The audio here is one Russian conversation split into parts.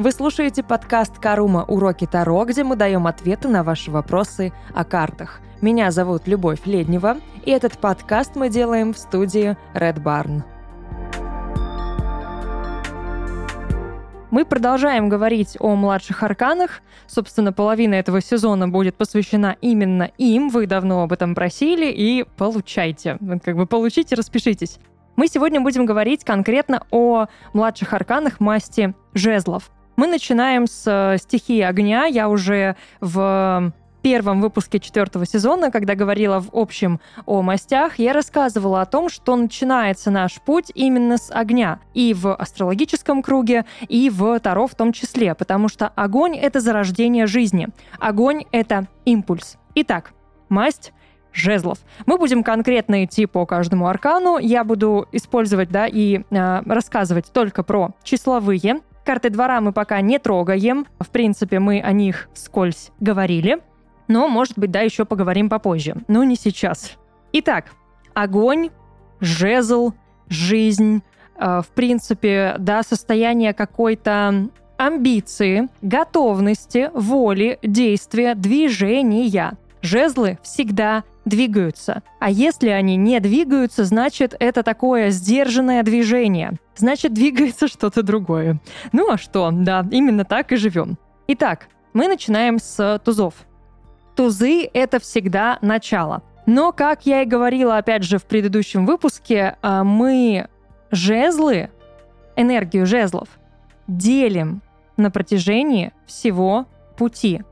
Вы слушаете подкаст «Карума. Уроки Таро», где мы даем ответы на ваши вопросы о картах. Меня зовут Любовь Леднева, и этот подкаст мы делаем в студии Red Barn. Мы продолжаем говорить о младших арканах. Собственно, половина этого сезона будет посвящена именно им. Вы давно об этом просили, и получайте. Как бы получите, распишитесь. Мы сегодня будем говорить конкретно о младших арканах масти жезлов. Мы начинаем с э, стихии огня. Я уже в первом выпуске четвертого сезона, когда говорила в общем о мастях, я рассказывала о том, что начинается наш путь именно с огня. И в астрологическом круге, и в Таро в том числе. Потому что огонь — это зарождение жизни. Огонь — это импульс. Итак, масть жезлов. Мы будем конкретно идти по каждому аркану. Я буду использовать, да, и э, рассказывать только про числовые. Карты двора мы пока не трогаем. В принципе, мы о них вскользь говорили. Но, может быть, да, еще поговорим попозже. Но не сейчас. Итак, огонь, жезл, жизнь, э, в принципе, да, состояние какой-то амбиции, готовности, воли, действия, движения. Жезлы всегда двигаются. А если они не двигаются, значит, это такое сдержанное движение. Значит, двигается что-то другое. Ну а что? Да, именно так и живем. Итак, мы начинаем с тузов тузы — это всегда начало. Но, как я и говорила, опять же, в предыдущем выпуске, а, мы жезлы, энергию жезлов, делим на протяжении всего пути.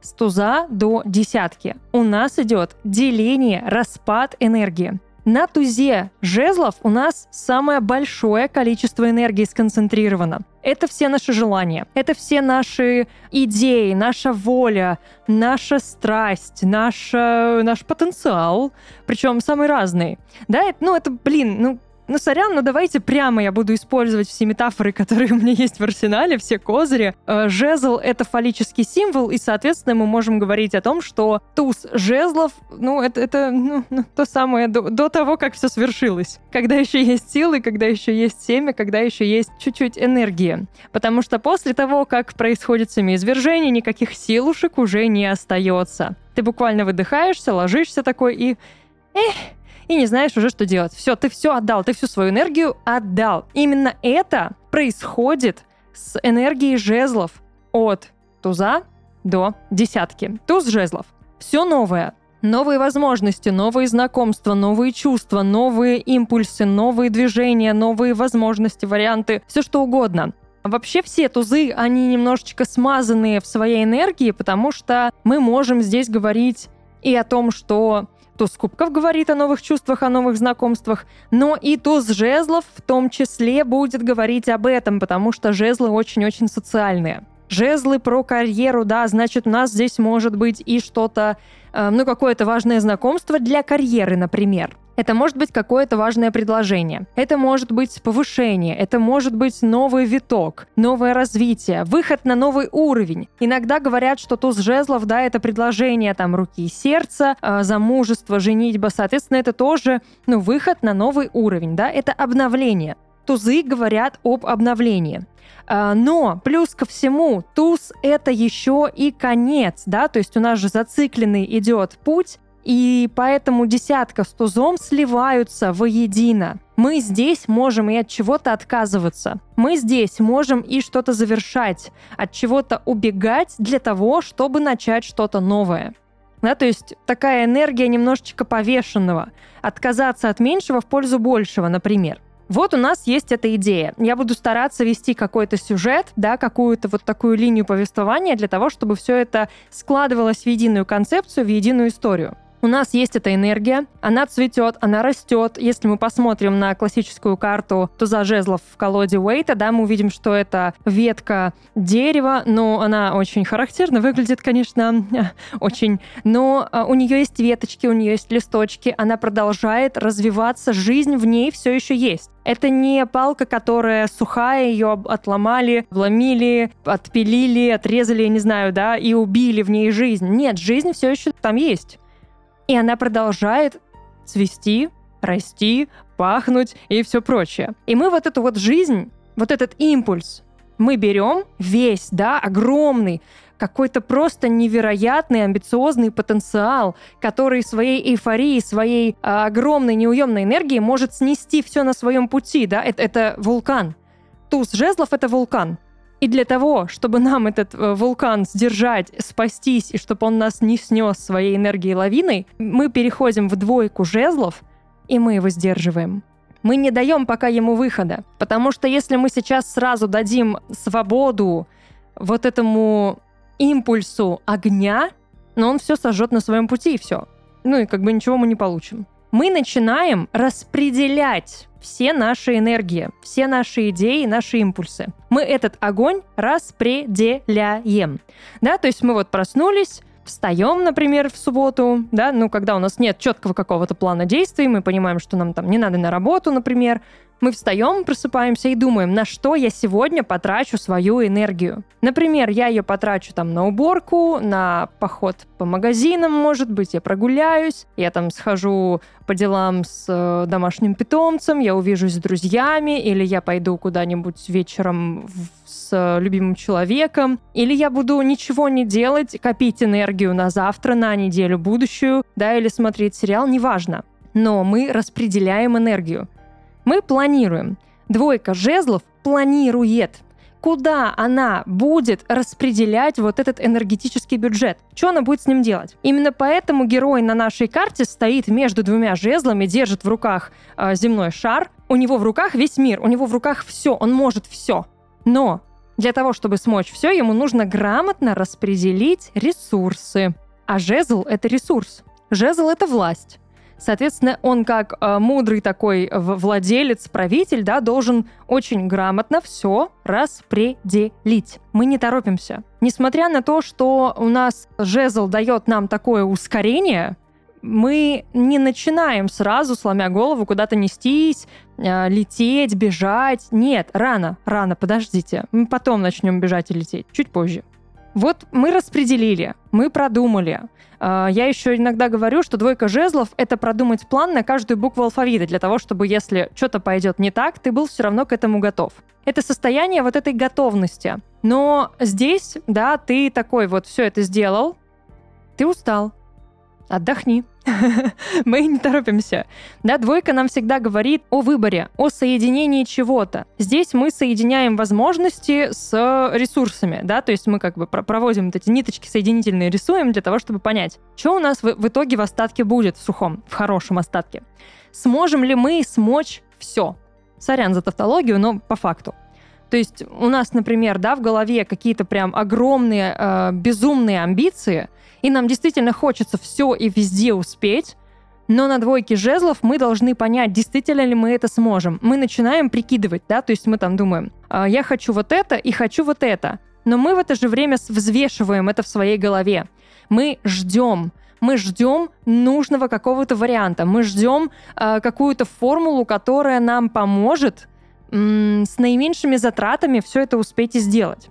С туза до десятки. У нас идет деление, распад энергии. На тузе жезлов у нас самое большое количество энергии сконцентрировано. Это все наши желания, это все наши идеи, наша воля, наша страсть, наша, наш потенциал, причем самый разный. Да, это, ну это, блин, ну ну, сорян, но давайте прямо я буду использовать все метафоры, которые у меня есть в арсенале, все козыри. Э, жезл — это фаллический символ, и, соответственно, мы можем говорить о том, что туз жезлов, ну, это, это ну, ну, то самое до, до того, как все свершилось. Когда еще есть силы, когда еще есть семя, когда еще есть чуть-чуть энергии. Потому что после того, как происходит семяизвержение, никаких силушек уже не остается. Ты буквально выдыхаешься, ложишься такой и... Эх, и не знаешь уже, что делать. Все, ты все отдал, ты всю свою энергию отдал. Именно это происходит с энергией жезлов от туза до десятки. Туз жезлов. Все новое. Новые возможности, новые знакомства, новые чувства, новые импульсы, новые движения, новые возможности, варианты, все что угодно. Вообще все тузы, они немножечко смазанные в своей энергии, потому что мы можем здесь говорить и о том, что Туз кубков говорит о новых чувствах, о новых знакомствах, но и туз жезлов в том числе будет говорить об этом, потому что жезлы очень-очень социальные. Жезлы про карьеру, да, значит, у нас здесь может быть и что-то, э, ну, какое-то важное знакомство для карьеры, например. Это может быть какое-то важное предложение. Это может быть повышение. Это может быть новый виток, новое развитие, выход на новый уровень. Иногда говорят, что туз жезлов, да, это предложение там руки и сердца, э, замужество, женитьба. Соответственно, это тоже, ну, выход на новый уровень, да, это обновление. Тузы говорят об обновлении. А, но плюс ко всему, туз это еще и конец, да, то есть у нас же зацикленный идет путь, и поэтому десятка с тузом сливаются воедино. Мы здесь можем и от чего-то отказываться. Мы здесь можем и что-то завершать, от чего-то убегать для того, чтобы начать что-то новое. Да, то есть такая энергия немножечко повешенного. Отказаться от меньшего в пользу большего, например. Вот у нас есть эта идея. Я буду стараться вести какой-то сюжет, да, какую-то вот такую линию повествования для того, чтобы все это складывалось в единую концепцию, в единую историю. У нас есть эта энергия, она цветет, она растет. Если мы посмотрим на классическую карту туза жезлов в колоде Уэйта, да, мы увидим, что это ветка дерева, но она очень характерно выглядит, конечно, очень. Но а, у нее есть веточки, у нее есть листочки, она продолжает развиваться, жизнь в ней все еще есть. Это не палка, которая сухая, ее отломали, вломили, отпилили, отрезали, я не знаю, да, и убили в ней жизнь. Нет, жизнь все еще там есть. И она продолжает цвести, расти, пахнуть и все прочее. И мы вот эту вот жизнь, вот этот импульс, Мы берем весь, да, огромный, какой-то просто невероятный амбициозный потенциал, который своей эйфорией, своей а, огромной неуемной энергией может снести все на своем пути, да, это, это вулкан. Туз жезлов — это вулкан. И для того, чтобы нам этот э, вулкан сдержать, спастись, и чтобы он нас не снес своей энергией лавиной, мы переходим в двойку жезлов, и мы его сдерживаем. Мы не даем пока ему выхода, потому что если мы сейчас сразу дадим свободу вот этому импульсу огня, но он все сожжет на своем пути и все. Ну и как бы ничего мы не получим. Мы начинаем распределять все наши энергии, все наши идеи, наши импульсы. Мы этот огонь распределяем. Да, то есть мы вот проснулись, встаем, например, в субботу, да, ну, когда у нас нет четкого какого-то плана действий, мы понимаем, что нам там не надо на работу, например, мы встаем, просыпаемся и думаем, на что я сегодня потрачу свою энергию. Например, я ее потрачу там на уборку, на поход по магазинам, может быть, я прогуляюсь, я там схожу по делам с э, домашним питомцем, я увижусь с друзьями, или я пойду куда-нибудь вечером с любимым человеком, или я буду ничего не делать, копить энергию на завтра, на неделю будущую, да, или смотреть сериал, неважно. Но мы распределяем энергию. Мы планируем. Двойка жезлов планирует куда она будет распределять вот этот энергетический бюджет, что она будет с ним делать. Именно поэтому герой на нашей карте стоит между двумя жезлами, держит в руках э, земной шар, у него в руках весь мир, у него в руках все, он может все. Но для того, чтобы смочь все, ему нужно грамотно распределить ресурсы. А жезл — это ресурс. Жезл — это власть. Соответственно, он как э, мудрый такой владелец, правитель, да, должен очень грамотно все распределить. Мы не торопимся. Несмотря на то, что у нас жезл дает нам такое ускорение, мы не начинаем сразу, сломя голову, куда-то нестись, э, лететь, бежать. Нет, рано, рано, подождите. Мы потом начнем бежать и лететь, чуть позже. Вот мы распределили, мы продумали. А, я еще иногда говорю, что двойка жезлов — это продумать план на каждую букву алфавита, для того, чтобы если что-то пойдет не так, ты был все равно к этому готов. Это состояние вот этой готовности. Но здесь, да, ты такой вот все это сделал, ты устал, отдохни. Мы не торопимся. Да, двойка нам всегда говорит о выборе, о соединении чего-то. Здесь мы соединяем возможности с ресурсами, да, то есть мы как бы проводим вот эти ниточки соединительные, рисуем для того, чтобы понять, что у нас в, в итоге в остатке будет, в сухом, в хорошем остатке. Сможем ли мы смочь все? Сорян за тавтологию, но по факту. То есть у нас, например, да, в голове какие-то прям огромные, э, безумные амбиции, и нам действительно хочется все и везде успеть, но на двойке жезлов мы должны понять, действительно ли мы это сможем. Мы начинаем прикидывать, да, то есть мы там думаем, «А, я хочу вот это и хочу вот это. Но мы в это же время взвешиваем это в своей голове. Мы ждем, мы ждем нужного какого-то варианта, мы ждем э, какую-то формулу, которая нам поможет м- с наименьшими затратами все это успеть и сделать.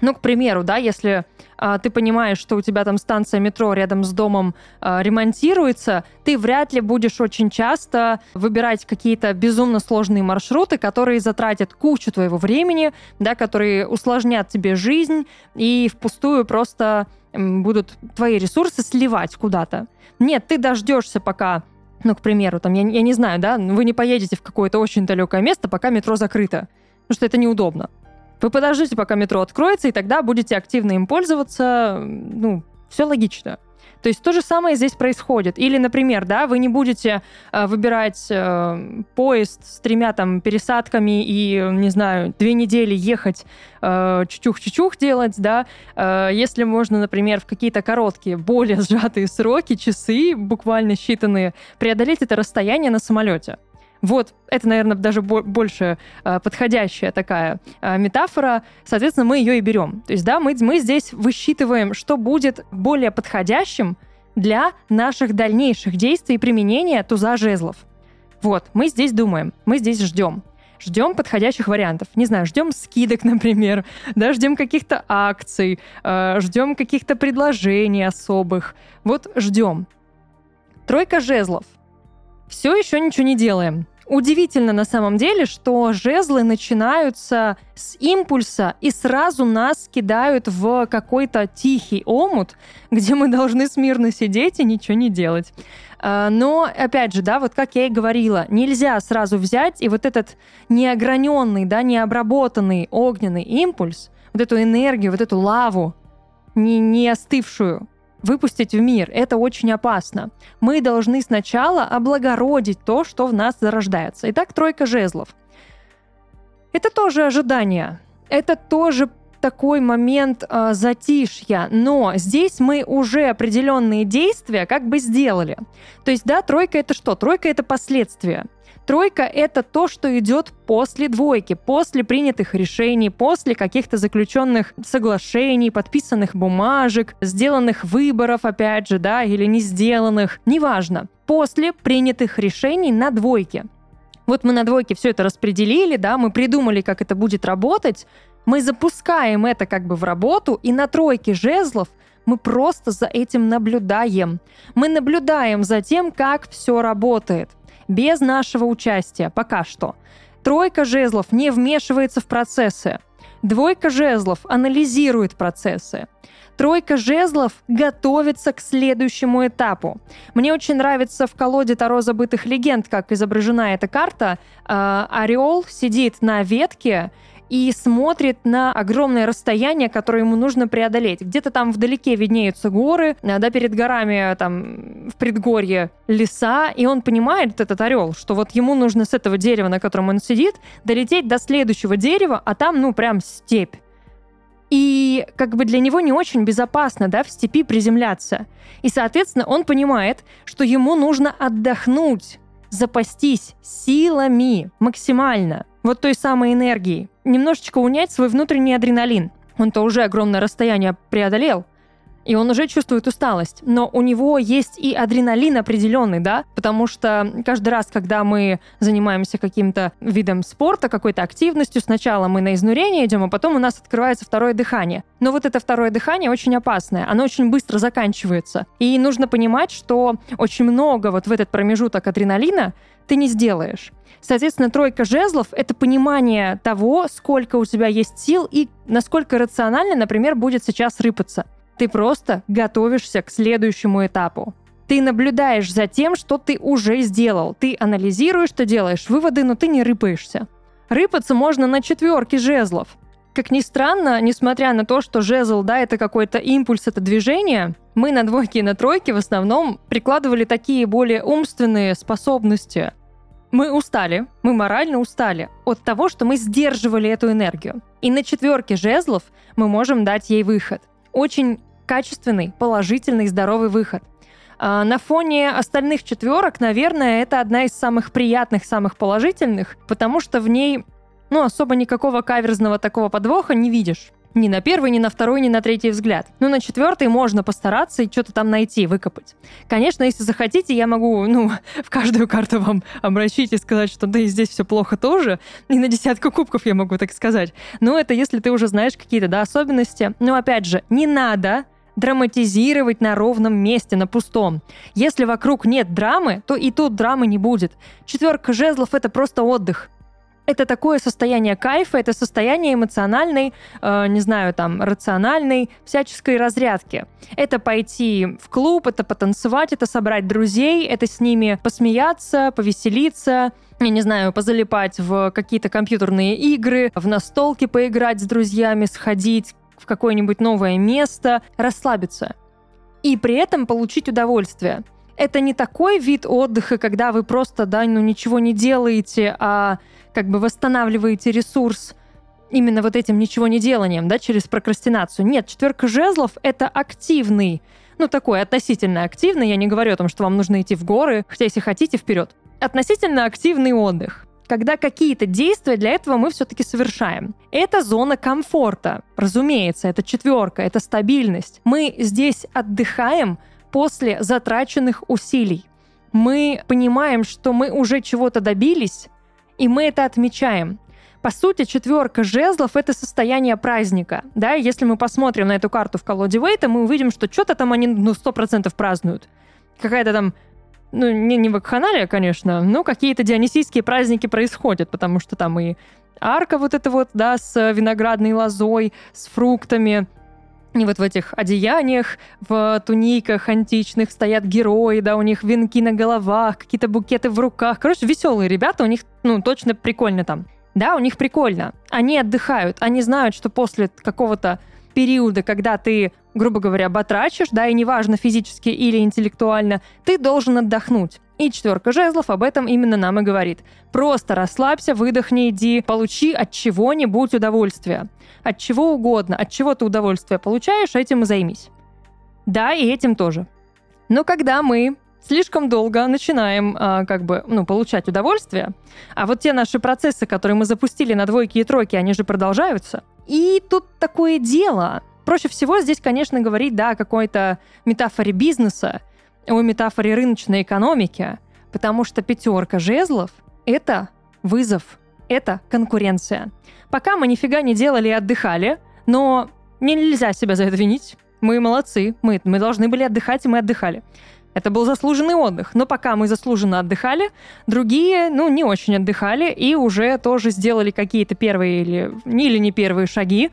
Ну, к примеру, да, если а, ты понимаешь, что у тебя там станция метро рядом с домом а, ремонтируется, ты вряд ли будешь очень часто выбирать какие-то безумно сложные маршруты, которые затратят кучу твоего времени, да, которые усложнят тебе жизнь и впустую просто будут твои ресурсы сливать куда-то. Нет, ты дождешься, пока ну, к примеру, там, я, я не знаю, да, вы не поедете в какое-то очень далекое место, пока метро закрыто, потому что это неудобно. Вы подождите, пока метро откроется, и тогда будете активно им пользоваться. Ну, все логично. То есть то же самое здесь происходит. Или, например, да, вы не будете э, выбирать э, поезд с тремя там пересадками и, не знаю, две недели ехать э, чучух-чучух делать, да, э, если можно, например, в какие-то короткие, более сжатые сроки, часы, буквально считанные, преодолеть это расстояние на самолете. Вот, это, наверное, даже больше э, подходящая такая э, метафора. Соответственно, мы ее и берем. То есть, да, мы, мы здесь высчитываем, что будет более подходящим для наших дальнейших действий и применения туза жезлов. Вот, мы здесь думаем, мы здесь ждем. Ждем подходящих вариантов. Не знаю, ждем скидок, например, да, ждем каких-то акций, э, ждем каких-то предложений особых. Вот ждем. Тройка жезлов. Все еще ничего не делаем Удивительно на самом деле, что жезлы начинаются с импульса и сразу нас кидают в какой-то тихий омут, где мы должны смирно сидеть и ничего не делать. А, но, опять же, да, вот как я и говорила, нельзя сразу взять и вот этот неограненный, да, необработанный огненный импульс, вот эту энергию, вот эту лаву, не, не остывшую, выпустить в мир. Это очень опасно. Мы должны сначала облагородить то, что в нас зарождается. Итак, тройка жезлов. Это тоже ожидание. Это тоже такой момент э, затишья, но здесь мы уже определенные действия как бы сделали. То есть, да, тройка это что? Тройка это последствия. Тройка — это то, что идет после двойки, после принятых решений, после каких-то заключенных соглашений, подписанных бумажек, сделанных выборов, опять же, да, или не сделанных, неважно. После принятых решений на двойке. Вот мы на двойке все это распределили, да, мы придумали, как это будет работать, мы запускаем это как бы в работу, и на тройке жезлов мы просто за этим наблюдаем. Мы наблюдаем за тем, как все работает без нашего участия пока что. Тройка жезлов не вмешивается в процессы. Двойка жезлов анализирует процессы. Тройка жезлов готовится к следующему этапу. Мне очень нравится в колоде Таро забытых легенд, как изображена эта карта. Э, орел сидит на ветке и смотрит на огромное расстояние, которое ему нужно преодолеть. Где-то там вдалеке виднеются горы, а, да, перед горами там в предгорье леса, и он понимает, этот орел, что вот ему нужно с этого дерева, на котором он сидит, долететь до следующего дерева, а там, ну, прям степь. И как бы для него не очень безопасно, да, в степи приземляться. И, соответственно, он понимает, что ему нужно отдохнуть, запастись силами максимально, вот той самой энергией немножечко унять свой внутренний адреналин. Он-то уже огромное расстояние преодолел, и он уже чувствует усталость. Но у него есть и адреналин определенный, да, потому что каждый раз, когда мы занимаемся каким-то видом спорта, какой-то активностью, сначала мы на изнурение идем, а потом у нас открывается второе дыхание. Но вот это второе дыхание очень опасное, оно очень быстро заканчивается. И нужно понимать, что очень много вот в этот промежуток адреналина ты не сделаешь. Соответственно, тройка жезлов — это понимание того, сколько у тебя есть сил и насколько рационально, например, будет сейчас рыпаться. Ты просто готовишься к следующему этапу. Ты наблюдаешь за тем, что ты уже сделал. Ты анализируешь, что делаешь выводы, но ты не рыпаешься. Рыпаться можно на четверке жезлов. Как ни странно, несмотря на то, что жезл, да, это какой-то импульс, это движение, мы на двойке и на тройке в основном прикладывали такие более умственные способности, мы устали, мы морально устали от того, что мы сдерживали эту энергию. И на четверке жезлов мы можем дать ей выход. Очень качественный, положительный, здоровый выход. А на фоне остальных четверок, наверное, это одна из самых приятных, самых положительных, потому что в ней ну, особо никакого каверзного такого подвоха не видишь. Ни на первый, ни на второй, ни на третий взгляд. Но на четвертый можно постараться и что-то там найти, выкопать. Конечно, если захотите, я могу, ну, в каждую карту вам обращить и сказать, что да и здесь все плохо тоже. И на десятку кубков я могу так сказать. Но это если ты уже знаешь какие-то, да, особенности. Но опять же, не надо драматизировать на ровном месте, на пустом. Если вокруг нет драмы, то и тут драмы не будет. Четверка жезлов — это просто отдых это такое состояние кайфа, это состояние эмоциональной, э, не знаю, там, рациональной, всяческой разрядки. Это пойти в клуб, это потанцевать, это собрать друзей, это с ними посмеяться, повеселиться, я не знаю, позалипать в какие-то компьютерные игры, в настолки поиграть с друзьями, сходить в какое-нибудь новое место, расслабиться. И при этом получить удовольствие. Это не такой вид отдыха, когда вы просто, да, ну ничего не делаете, а как бы восстанавливаете ресурс именно вот этим ничего не деланием, да, через прокрастинацию. Нет, четверка жезлов — это активный, ну, такой относительно активный, я не говорю о том, что вам нужно идти в горы, хотя если хотите, вперед. Относительно активный отдых когда какие-то действия для этого мы все-таки совершаем. Это зона комфорта. Разумеется, это четверка, это стабильность. Мы здесь отдыхаем после затраченных усилий. Мы понимаем, что мы уже чего-то добились, и мы это отмечаем. По сути, четверка жезлов — это состояние праздника. Да, если мы посмотрим на эту карту в колоде Вейта, мы увидим, что что-то там они, ну, сто процентов празднуют. Какая-то там ну, не, не вакханалия, конечно, но какие-то дионисийские праздники происходят, потому что там и арка вот эта вот, да, с виноградной лозой, с фруктами, и вот в этих одеяниях, в туниках античных стоят герои, да, у них венки на головах, какие-то букеты в руках. Короче, веселые ребята, у них, ну, точно прикольно там. Да, у них прикольно. Они отдыхают, они знают, что после какого-то периода, когда ты, грубо говоря, батрачишь, да, и неважно физически или интеллектуально, ты должен отдохнуть. И четверка жезлов об этом именно нам и говорит. Просто расслабься, выдохни, иди, получи от чего-нибудь удовольствие. От чего угодно, от чего ты удовольствие получаешь, этим и займись. Да, и этим тоже. Но когда мы слишком долго начинаем а, как бы, ну, получать удовольствие, а вот те наши процессы, которые мы запустили на двойки и тройки, они же продолжаются. И тут такое дело. Проще всего здесь, конечно, говорить, да, о какой-то метафоре бизнеса, о метафоре рыночной экономики, потому что пятерка жезлов — это вызов, это конкуренция. Пока мы нифига не делали и отдыхали, но нельзя себя за это винить. Мы молодцы, мы, мы должны были отдыхать, и мы отдыхали. Это был заслуженный отдых. Но пока мы заслуженно отдыхали, другие, ну, не очень отдыхали и уже тоже сделали какие-то первые или, или не первые шаги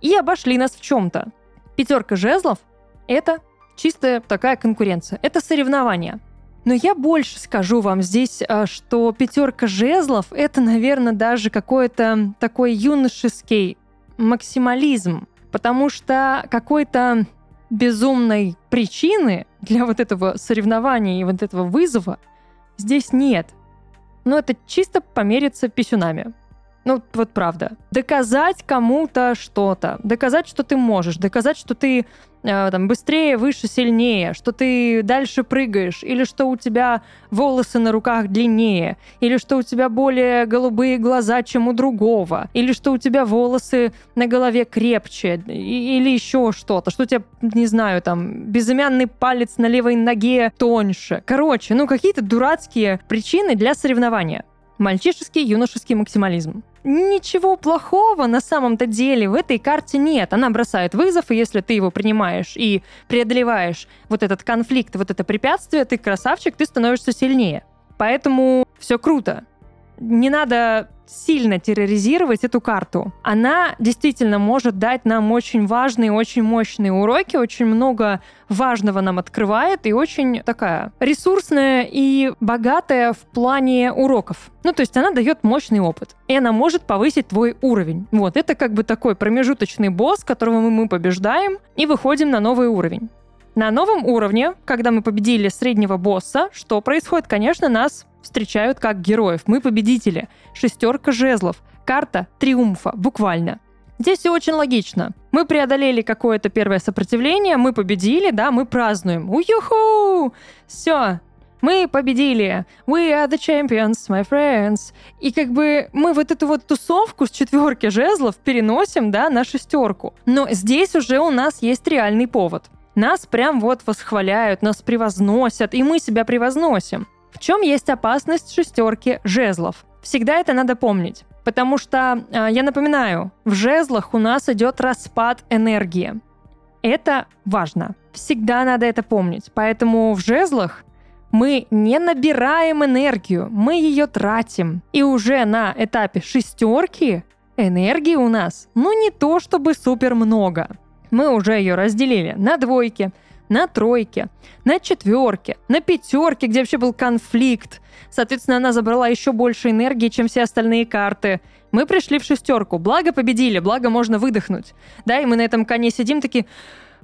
и обошли нас в чем-то. Пятерка жезлов — это чистая такая конкуренция. Это соревнование. Но я больше скажу вам здесь, а, что пятерка жезлов — это, наверное, даже какой-то такой юношеский максимализм, потому что какой-то безумной причины для вот этого соревнования и вот этого вызова здесь нет. Но это чисто помериться писюнами. Ну, вот правда. Доказать кому-то что-то. Доказать, что ты можешь. Доказать, что ты э, там, быстрее, выше, сильнее. Что ты дальше прыгаешь. Или что у тебя волосы на руках длиннее. Или что у тебя более голубые глаза, чем у другого. Или что у тебя волосы на голове крепче. Или еще что-то. Что у тебя, не знаю, там, безымянный палец на левой ноге тоньше. Короче, ну, какие-то дурацкие причины для соревнования. Мальчишеский юношеский максимализм. Ничего плохого на самом-то деле в этой карте нет. Она бросает вызов, и если ты его принимаешь и преодолеваешь вот этот конфликт, вот это препятствие, ты красавчик, ты становишься сильнее. Поэтому все круто. Не надо сильно терроризировать эту карту. Она действительно может дать нам очень важные, очень мощные уроки, очень много важного нам открывает и очень такая ресурсная и богатая в плане уроков. Ну, то есть она дает мощный опыт, и она может повысить твой уровень. Вот, это как бы такой промежуточный босс, которого мы побеждаем и выходим на новый уровень. На новом уровне, когда мы победили среднего босса, что происходит? Конечно, нас встречают как героев. Мы победители. Шестерка жезлов. Карта триумфа, буквально. Здесь все очень логично. Мы преодолели какое-то первое сопротивление, мы победили, да, мы празднуем. Уюху! Все, мы победили. We are the champions, my friends. И как бы мы вот эту вот тусовку с четверки жезлов переносим, да, на шестерку. Но здесь уже у нас есть реальный повод. Нас прям вот восхваляют, нас превозносят, и мы себя превозносим. В чем есть опасность шестерки жезлов? Всегда это надо помнить. Потому что, а, я напоминаю, в жезлах у нас идет распад энергии. Это важно. Всегда надо это помнить. Поэтому в жезлах мы не набираем энергию, мы ее тратим. И уже на этапе шестерки энергии у нас, ну не то чтобы супер много. Мы уже ее разделили на двойки, на тройке, на четверке, на пятерке, где вообще был конфликт. Соответственно, она забрала еще больше энергии, чем все остальные карты. Мы пришли в шестерку, благо победили, благо можно выдохнуть. Да, и мы на этом коне сидим такие...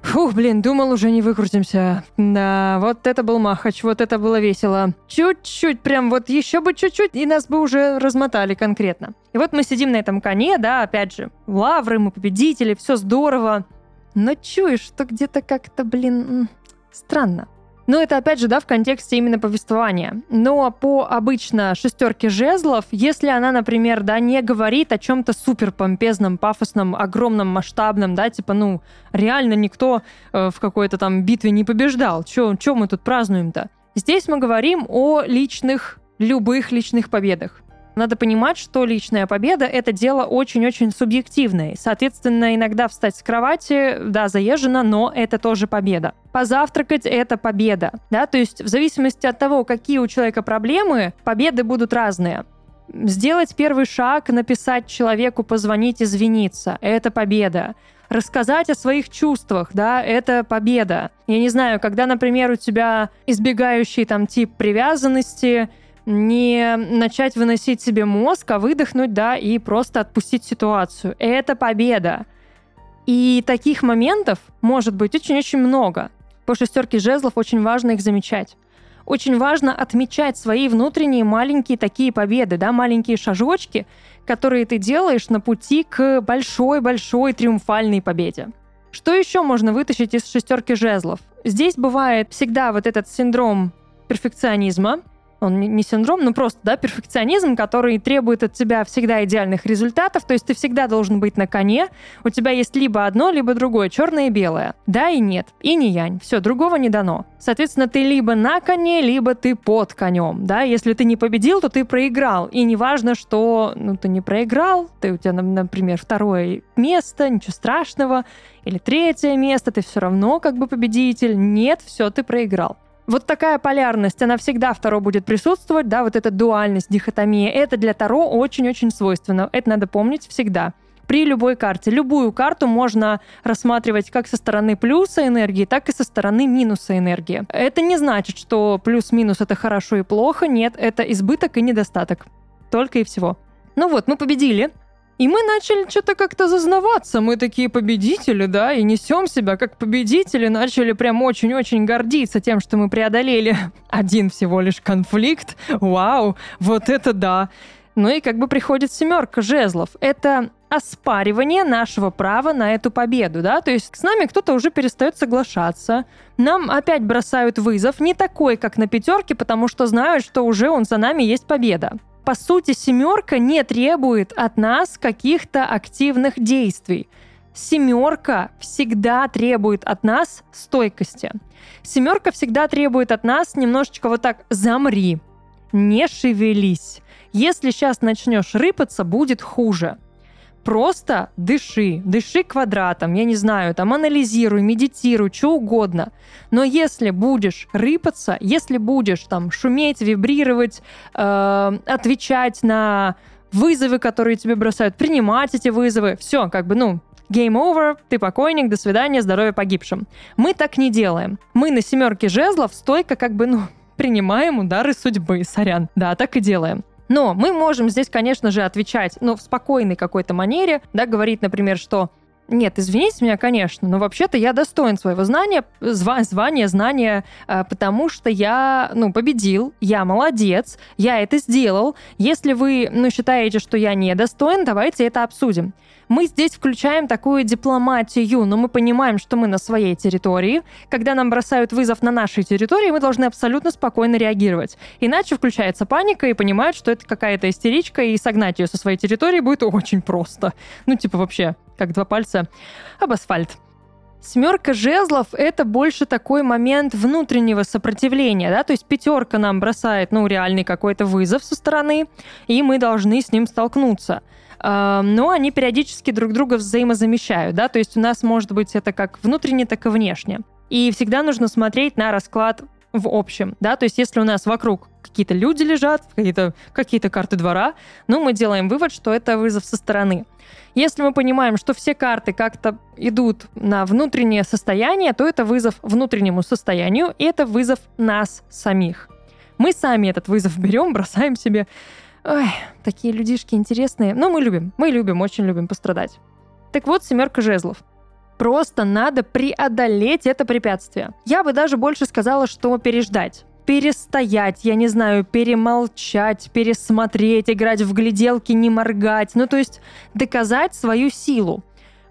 Фух, блин, думал, уже не выкрутимся. Да, вот это был махач, вот это было весело. Чуть-чуть, прям вот еще бы чуть-чуть, и нас бы уже размотали конкретно. И вот мы сидим на этом коне, да, опять же, лавры, мы победители, все здорово но чуешь, что где-то как-то, блин, странно. Но это опять же, да, в контексте именно повествования. Но по обычно шестерке жезлов, если она, например, да, не говорит о чем-то супер помпезном, пафосном, огромном, масштабном, да, типа, ну, реально никто э, в какой-то там битве не побеждал. Чем мы тут празднуем-то? Здесь мы говорим о личных, любых личных победах. Надо понимать, что личная победа — это дело очень-очень субъективное. Соответственно, иногда встать с кровати, да, заезжено, но это тоже победа. Позавтракать — это победа, да, то есть в зависимости от того, какие у человека проблемы, победы будут разные. Сделать первый шаг, написать человеку, позвонить, извиниться — это победа рассказать о своих чувствах, да, это победа. Я не знаю, когда, например, у тебя избегающий там тип привязанности, не начать выносить себе мозг, а выдохнуть, да, и просто отпустить ситуацию. Это победа. И таких моментов может быть очень-очень много. По шестерке жезлов очень важно их замечать. Очень важно отмечать свои внутренние маленькие такие победы, да, маленькие шажочки, которые ты делаешь на пути к большой-большой триумфальной победе. Что еще можно вытащить из шестерки жезлов? Здесь бывает всегда вот этот синдром перфекционизма, он не синдром, но просто, да, перфекционизм, который требует от тебя всегда идеальных результатов, то есть ты всегда должен быть на коне, у тебя есть либо одно, либо другое, черное и белое. Да и нет, и не янь, все, другого не дано. Соответственно, ты либо на коне, либо ты под конем, да, если ты не победил, то ты проиграл, и неважно, что, ну, ты не проиграл, ты у тебя, например, второе место, ничего страшного, или третье место, ты все равно как бы победитель, нет, все, ты проиграл. Вот такая полярность, она всегда в Таро будет присутствовать, да, вот эта дуальность, дихотомия, это для Таро очень-очень свойственно. Это надо помнить всегда при любой карте. Любую карту можно рассматривать как со стороны плюса энергии, так и со стороны минуса энергии. Это не значит, что плюс-минус это хорошо и плохо. Нет, это избыток и недостаток. Только и всего. Ну вот, мы победили. И мы начали что-то как-то зазнаваться. Мы такие победители, да, и несем себя как победители. Начали прям очень-очень гордиться тем, что мы преодолели один всего лишь конфликт. Вау, вот это да. Ну и как бы приходит семерка жезлов. Это оспаривание нашего права на эту победу, да, то есть с нами кто-то уже перестает соглашаться, нам опять бросают вызов, не такой, как на пятерке, потому что знают, что уже он за нами есть победа по сути, семерка не требует от нас каких-то активных действий. Семерка всегда требует от нас стойкости. Семерка всегда требует от нас немножечко вот так замри, не шевелись. Если сейчас начнешь рыпаться, будет хуже просто дыши, дыши квадратом, я не знаю, там анализируй, медитируй, что угодно. Но если будешь рыпаться, если будешь там шуметь, вибрировать, э, отвечать на вызовы, которые тебе бросают, принимать эти вызовы, все, как бы, ну, Game over, ты покойник, до свидания, здоровья погибшим. Мы так не делаем. Мы на семерке жезлов стойко как бы, ну, принимаем удары судьбы, сорян. Да, так и делаем. Но мы можем здесь, конечно же, отвечать, ну, в спокойной какой-то манере, да, говорить, например, что нет, извините меня, конечно, но вообще-то я достоин своего знания, зва- звания, знания, э, потому что я, ну, победил, я молодец, я это сделал. Если вы, ну, считаете, что я не достоин, давайте это обсудим. Мы здесь включаем такую дипломатию, но мы понимаем, что мы на своей территории. Когда нам бросают вызов на нашей территории, мы должны абсолютно спокойно реагировать. Иначе включается паника и понимают, что это какая-то истеричка, и согнать ее со своей территории будет очень просто. Ну, типа вообще, как два пальца об асфальт. Семерка жезлов — это больше такой момент внутреннего сопротивления, да, то есть пятерка нам бросает, ну, реальный какой-то вызов со стороны, и мы должны с ним столкнуться. Но они периодически друг друга взаимозамещают, да, то есть у нас может быть это как внутренне, так и внешне. И всегда нужно смотреть на расклад в общем, да, то есть если у нас вокруг какие-то люди лежат, какие-то какие карты двора, ну, мы делаем вывод, что это вызов со стороны. Если мы понимаем, что все карты как-то идут на внутреннее состояние, то это вызов внутреннему состоянию, и это вызов нас самих. Мы сами этот вызов берем, бросаем себе. Ой, такие людишки интересные. Но мы любим, мы любим, очень любим пострадать. Так вот, семерка жезлов. Просто надо преодолеть это препятствие. Я бы даже больше сказала, что переждать перестоять, я не знаю, перемолчать, пересмотреть, играть в гляделки, не моргать. Ну, то есть доказать свою силу.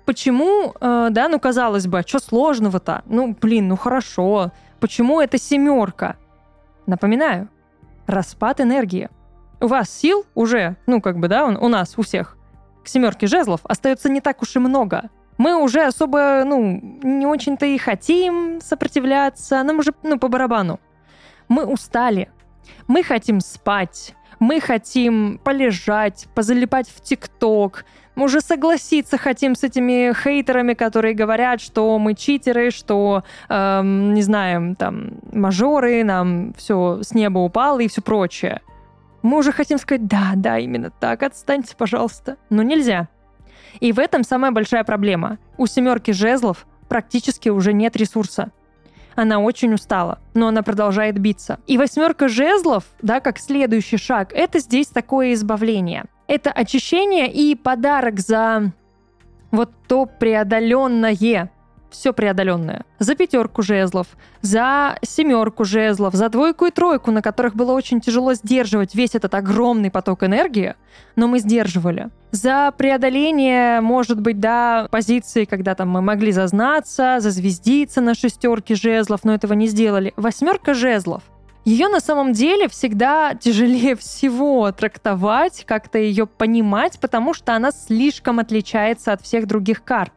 Почему, э, да, ну, казалось бы, а что сложного-то? Ну, блин, ну хорошо. Почему это семерка? Напоминаю, распад энергии. У вас сил уже, ну, как бы, да, он, у нас, у всех, к семерке жезлов остается не так уж и много мы уже особо, ну, не очень-то и хотим сопротивляться, нам уже, ну, по барабану. Мы устали, мы хотим спать, Мы хотим полежать, позалипать в ТикТок, мы уже согласиться хотим с этими хейтерами, которые говорят, что мы читеры, что, эм, не знаю, там, мажоры, нам все с неба упало и все прочее. Мы уже хотим сказать, да, да, именно так, отстаньте, пожалуйста. Но нельзя. И в этом самая большая проблема. У семерки жезлов практически уже нет ресурса. Она очень устала, но она продолжает биться. И восьмерка жезлов, да, как следующий шаг, это здесь такое избавление. Это очищение и подарок за вот то преодоленное, все преодоленное. За пятерку жезлов, за семерку жезлов, за двойку и тройку, на которых было очень тяжело сдерживать весь этот огромный поток энергии, но мы сдерживали. За преодоление, может быть, да, позиции, когда там мы могли зазнаться, зазвездиться на шестерке жезлов, но этого не сделали. Восьмерка жезлов — ее на самом деле всегда тяжелее всего трактовать, как-то ее понимать, потому что она слишком отличается от всех других карт.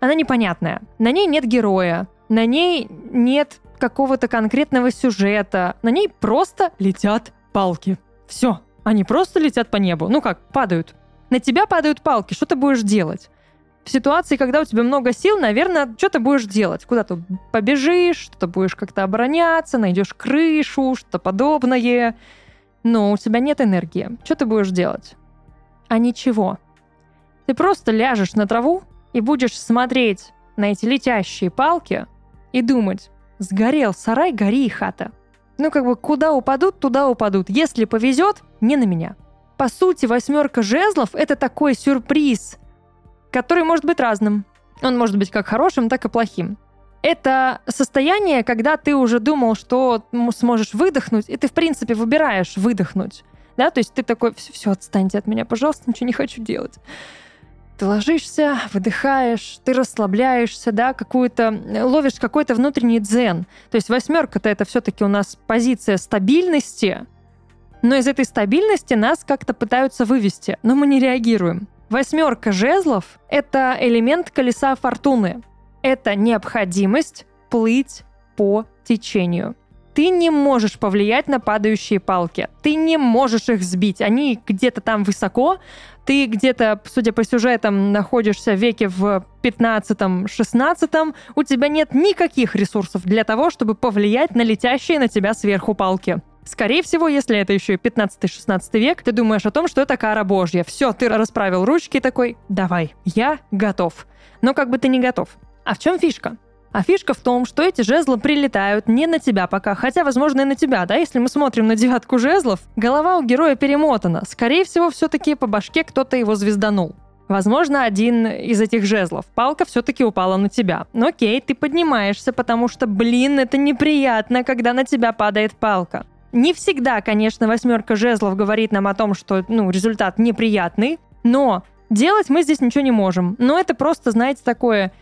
Она непонятная. На ней нет героя, на ней нет какого-то конкретного сюжета, на ней просто летят палки. Все, они просто летят по небу. Ну как, падают. На тебя падают палки, что ты будешь делать? в ситуации, когда у тебя много сил, наверное, что ты будешь делать? Куда-то побежишь, что-то будешь как-то обороняться, найдешь крышу, что-то подобное. Но у тебя нет энергии. Что ты будешь делать? А ничего. Ты просто ляжешь на траву и будешь смотреть на эти летящие палки и думать, сгорел сарай, гори и хата. Ну, как бы, куда упадут, туда упадут. Если повезет, не на меня. По сути, восьмерка жезлов — это такой сюрприз — который может быть разным. Он может быть как хорошим, так и плохим. Это состояние, когда ты уже думал, что сможешь выдохнуть, и ты, в принципе, выбираешь выдохнуть. Да, то есть ты такой, все, все, отстаньте от меня, пожалуйста, ничего не хочу делать. Ты ложишься, выдыхаешь, ты расслабляешься, да, какую-то, ловишь какой-то внутренний дзен. То есть восьмерка-то это все-таки у нас позиция стабильности, но из этой стабильности нас как-то пытаются вывести, но мы не реагируем. Восьмерка жезлов — это элемент колеса фортуны. Это необходимость плыть по течению. Ты не можешь повлиять на падающие палки. Ты не можешь их сбить. Они где-то там высоко. Ты где-то, судя по сюжетам, находишься в веке в 15-16. У тебя нет никаких ресурсов для того, чтобы повлиять на летящие на тебя сверху палки. Скорее всего, если это еще и 15-16 век, ты думаешь о том, что это кара божья. Все, ты расправил ручки такой, давай, я готов. Но как бы ты не готов. А в чем фишка? А фишка в том, что эти жезлы прилетают не на тебя пока, хотя, возможно, и на тебя, да, если мы смотрим на девятку жезлов, голова у героя перемотана. Скорее всего, все-таки по башке кто-то его звезданул. Возможно, один из этих жезлов. Палка все-таки упала на тебя. Но окей, ты поднимаешься, потому что, блин, это неприятно, когда на тебя падает палка. Не всегда, конечно, восьмерка жезлов говорит нам о том, что ну, результат неприятный, но делать мы здесь ничего не можем. Но это просто, знаете, такое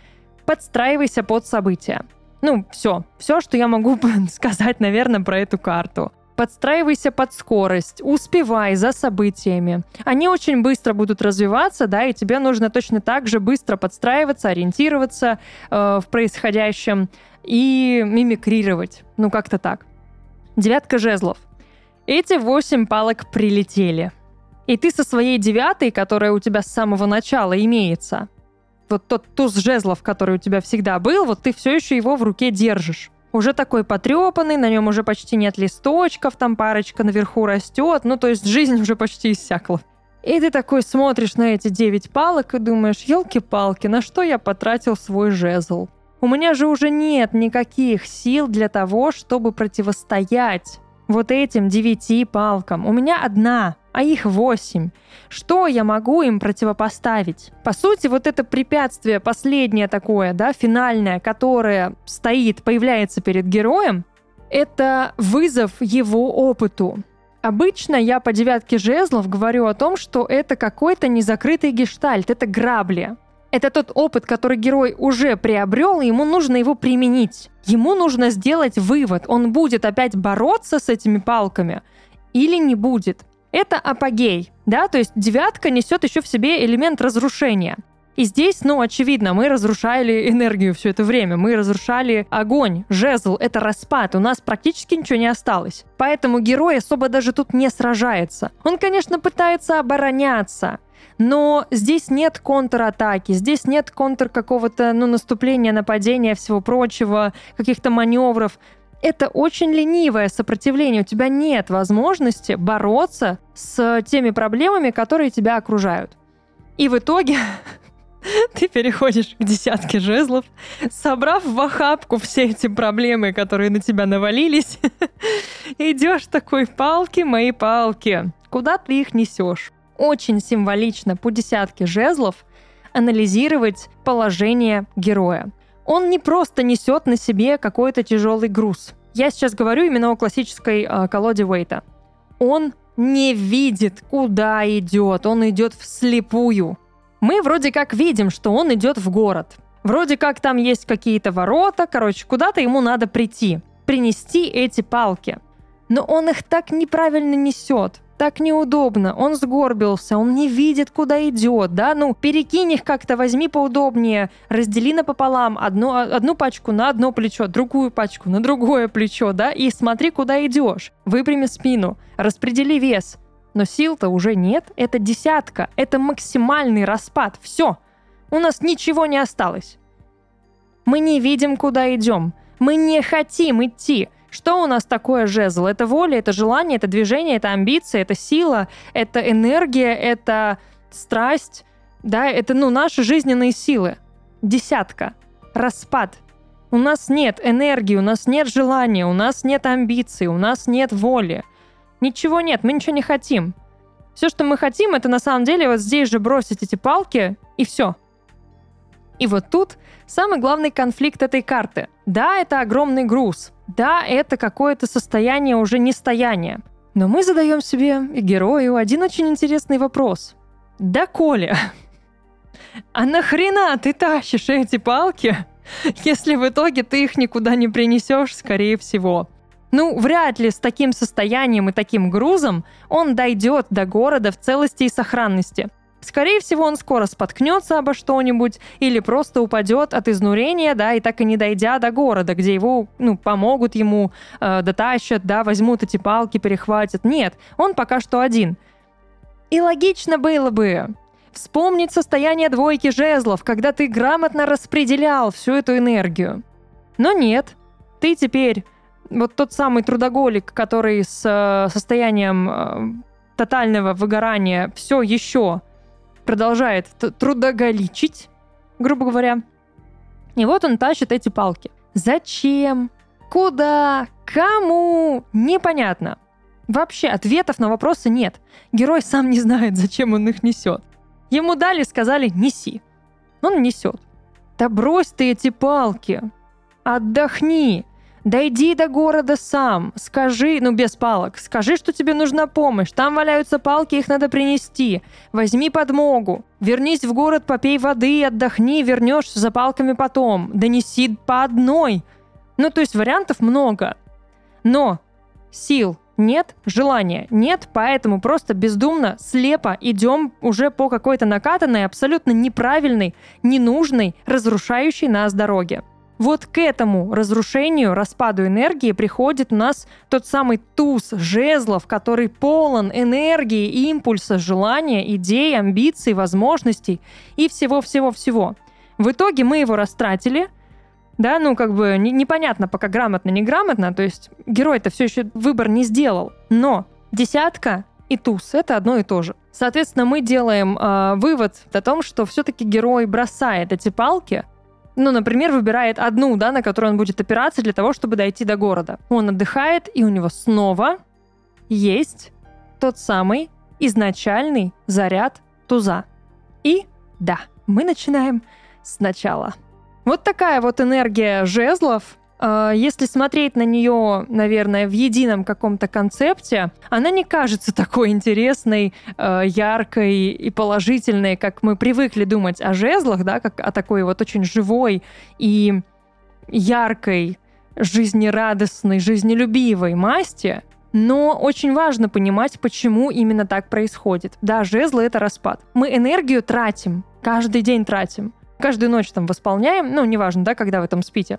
подстраивайся под события. Ну, все. Все, что я могу сказать, наверное, про эту карту. Подстраивайся под скорость, успевай за событиями. Они очень быстро будут развиваться, да, и тебе нужно точно так же быстро подстраиваться, ориентироваться э, в происходящем и мимикрировать. Ну, как-то так. Девятка жезлов. Эти восемь палок прилетели. И ты со своей девятой, которая у тебя с самого начала имеется, вот тот туз жезлов, который у тебя всегда был, вот ты все еще его в руке держишь. Уже такой потрепанный, на нем уже почти нет листочков, там парочка наверху растет, ну то есть жизнь уже почти иссякла. И ты такой смотришь на эти девять палок и думаешь, елки-палки, на что я потратил свой жезл? У меня же уже нет никаких сил для того, чтобы противостоять вот этим девяти палкам. У меня одна, а их восемь. Что я могу им противопоставить? По сути, вот это препятствие последнее такое, да, финальное, которое стоит, появляется перед героем, это вызов его опыту. Обычно я по девятке жезлов говорю о том, что это какой-то незакрытый гештальт, это грабли. Это тот опыт, который герой уже приобрел, и ему нужно его применить. Ему нужно сделать вывод, он будет опять бороться с этими палками или не будет. Это апогей, да, то есть девятка несет еще в себе элемент разрушения. И здесь, ну, очевидно, мы разрушали энергию все это время, мы разрушали огонь, жезл, это распад, у нас практически ничего не осталось. Поэтому герой особо даже тут не сражается. Он, конечно, пытается обороняться, но здесь нет контратаки, здесь нет контр какого-то, ну, наступления, нападения, всего прочего, каких-то маневров. Это очень ленивое сопротивление. У тебя нет возможности бороться с теми проблемами, которые тебя окружают. И в итоге ты переходишь к десятке жезлов, собрав в охапку все эти проблемы, которые на тебя навалились, идешь такой, палки мои палки, куда ты их несешь? Очень символично по десятке жезлов анализировать положение героя. Он не просто несет на себе какой-то тяжелый груз. Я сейчас говорю именно о классической э, колоде Уэйта. Он не видит, куда идет, он идет вслепую. Мы вроде как видим, что он идет в город. Вроде как там есть какие-то ворота, короче, куда-то ему надо прийти, принести эти палки. Но он их так неправильно несет, так неудобно, он сгорбился, он не видит, куда идет, да, ну, перекинь их как-то, возьми поудобнее, раздели напополам. Одну, одну пачку на одно плечо, другую пачку на другое плечо, да, и смотри, куда идешь, выпрями спину, распредели вес, но сил-то уже нет, это десятка, это максимальный распад, все, у нас ничего не осталось. Мы не видим, куда идем, мы не хотим идти, что у нас такое жезл? Это воля, это желание, это движение, это амбиция, это сила, это энергия, это страсть, да, это, ну, наши жизненные силы. Десятка. Распад. У нас нет энергии, у нас нет желания, у нас нет амбиций, у нас нет воли. Ничего нет, мы ничего не хотим. Все, что мы хотим, это на самом деле вот здесь же бросить эти палки, и все. И вот тут самый главный конфликт этой карты. Да, это огромный груз. Да, это какое-то состояние уже не стояние. Но мы задаем себе и герою один очень интересный вопрос. Да, Коля, а нахрена ты тащишь эти палки, если в итоге ты их никуда не принесешь, скорее всего? Ну, вряд ли с таким состоянием и таким грузом он дойдет до города в целости и сохранности. Скорее всего, он скоро споткнется обо что-нибудь или просто упадет от изнурения, да, и так и не дойдя до города, где его, ну, помогут ему, э, дотащат, да, возьмут эти палки, перехватят. Нет, он пока что один. И логично было бы вспомнить состояние двойки жезлов, когда ты грамотно распределял всю эту энергию. Но нет, ты теперь вот тот самый трудоголик, который с э, состоянием э, тотального выгорания все еще продолжает трудоголичить, грубо говоря. И вот он тащит эти палки. Зачем? Куда? Кому? Непонятно. Вообще ответов на вопросы нет. Герой сам не знает, зачем он их несет. Ему дали, сказали, неси. Он несет. Да брось ты эти палки. Отдохни. Дойди до города сам, скажи, ну без палок, скажи, что тебе нужна помощь, там валяются палки, их надо принести. Возьми подмогу, вернись в город, попей воды, отдохни, вернешься за палками потом. Донеси по одной. Ну, то есть вариантов много. Но сил нет, желания нет, поэтому просто бездумно, слепо идем уже по какой-то накатанной, абсолютно неправильной, ненужной, разрушающей нас дороге. Вот к этому разрушению, распаду энергии приходит у нас тот самый туз жезлов, который полон энергии, импульса, желания, идей, амбиций, возможностей и всего-всего-всего. В итоге мы его растратили, да, ну как бы не, непонятно пока грамотно, неграмотно, то есть герой-то все еще выбор не сделал, но десятка и туз — это одно и то же. Соответственно, мы делаем э, вывод о том, что все-таки герой бросает эти палки, ну, например, выбирает одну, да, на которой он будет опираться для того, чтобы дойти до города. Он отдыхает, и у него снова есть тот самый изначальный заряд туза. И да, мы начинаем сначала. Вот такая вот энергия жезлов, если смотреть на нее, наверное, в едином каком-то концепте, она не кажется такой интересной, а, яркой и положительной, как мы привыкли думать о жезлах, да, как о такой вот очень живой и яркой, жизнерадостной, жизнелюбивой масти. Но очень важно понимать, почему именно так происходит. Да, жезлы — это распад. Мы энергию тратим Каждый день тратим. Каждую ночь там восполняем, ну, неважно, да, когда вы там спите.